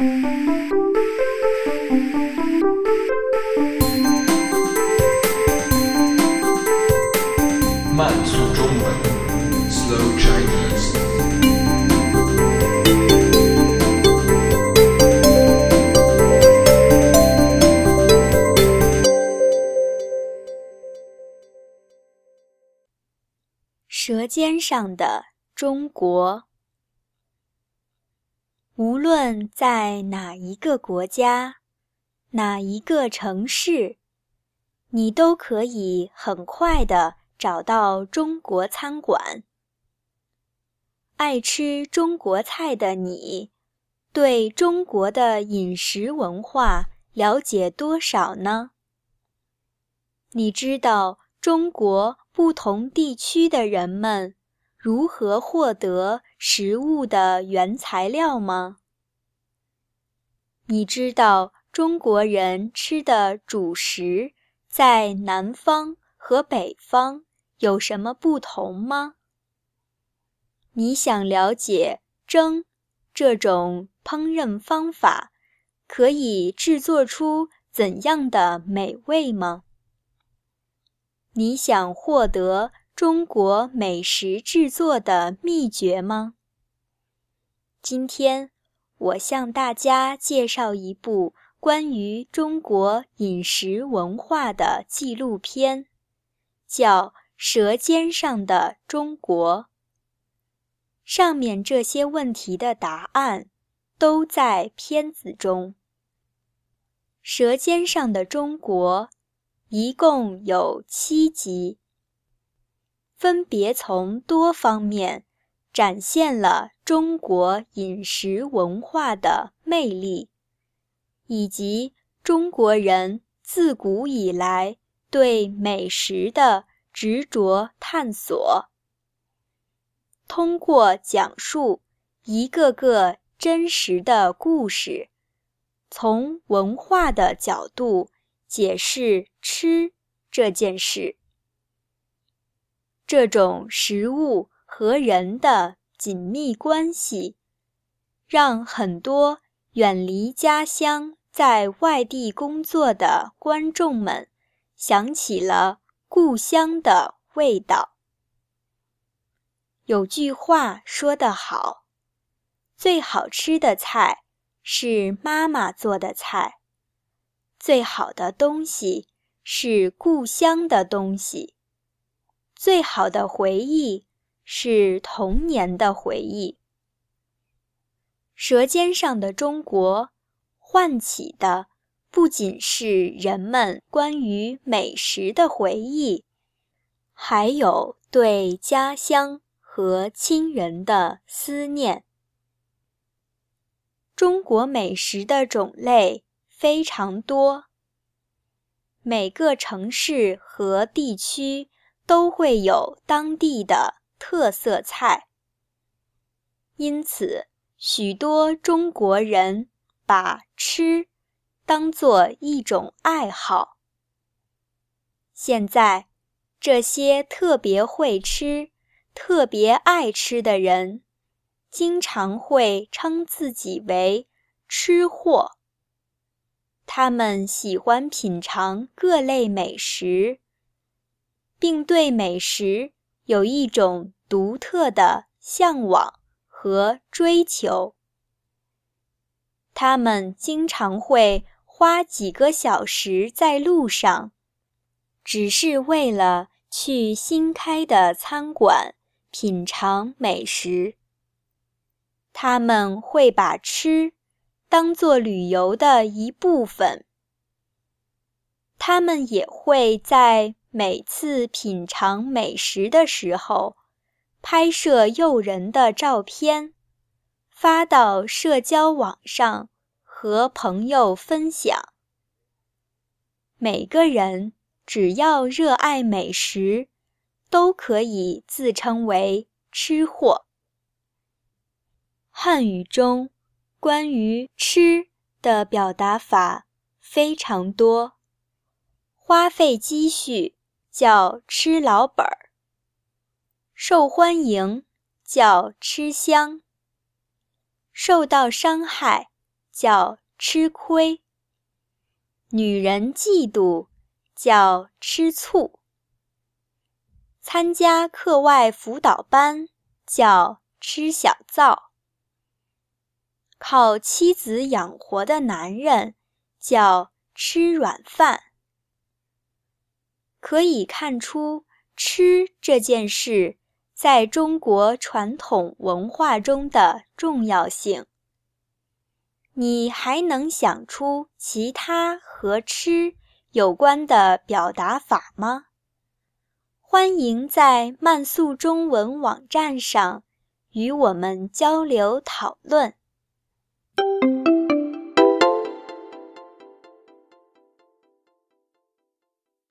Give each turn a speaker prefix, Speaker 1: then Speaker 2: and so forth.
Speaker 1: 慢速中文，Slow Chinese。
Speaker 2: 舌尖上的中国，无论在哪一个国家、哪一个城市，你都可以很快地找到中国餐馆。爱吃中国菜的你，对中国的饮食文化了解多少呢？你知道中国？不同地区的人们如何获得食物的原材料吗？你知道中国人吃的主食在南方和北方有什么不同吗？你想了解蒸这种烹饪方法可以制作出怎样的美味吗？你想获得中国美食制作的秘诀吗？今天我向大家介绍一部关于中国饮食文化的纪录片，叫《舌尖上的中国》。上面这些问题的答案都在片子中。《舌尖上的中国》。一共有七集，分别从多方面展现了中国饮食文化的魅力，以及中国人自古以来对美食的执着探索。通过讲述一个个真实的故事，从文化的角度。解释吃这件事，这种食物和人的紧密关系，让很多远离家乡在外地工作的观众们想起了故乡的味道。有句话说得好：“最好吃的菜是妈妈做的菜。”最好的东西是故乡的东西，最好的回忆是童年的回忆。舌尖上的中国，唤起的不仅是人们关于美食的回忆，还有对家乡和亲人的思念。中国美食的种类。非常多，每个城市和地区都会有当地的特色菜，因此许多中国人把吃当做一种爱好。现在，这些特别会吃、特别爱吃的人，经常会称自己为“吃货”。他们喜欢品尝各类美食，并对美食有一种独特的向往和追求。他们经常会花几个小时在路上，只是为了去新开的餐馆品尝美食。他们会把吃。当做旅游的一部分，他们也会在每次品尝美食的时候，拍摄诱人的照片，发到社交网上和朋友分享。每个人只要热爱美食，都可以自称为吃货。汉语中。关于吃的表达法非常多，花费积蓄叫吃老本儿，受欢迎叫吃香，受到伤害叫吃亏；女人嫉妒叫吃醋；参加课外辅导班叫吃小灶；靠妻子养活的男人叫吃软饭。可以看出，吃这件事在中国传统文化中的重要性。你还能想出其他和吃有关的表达法吗？欢迎在慢速中文网站上与我们交流讨论。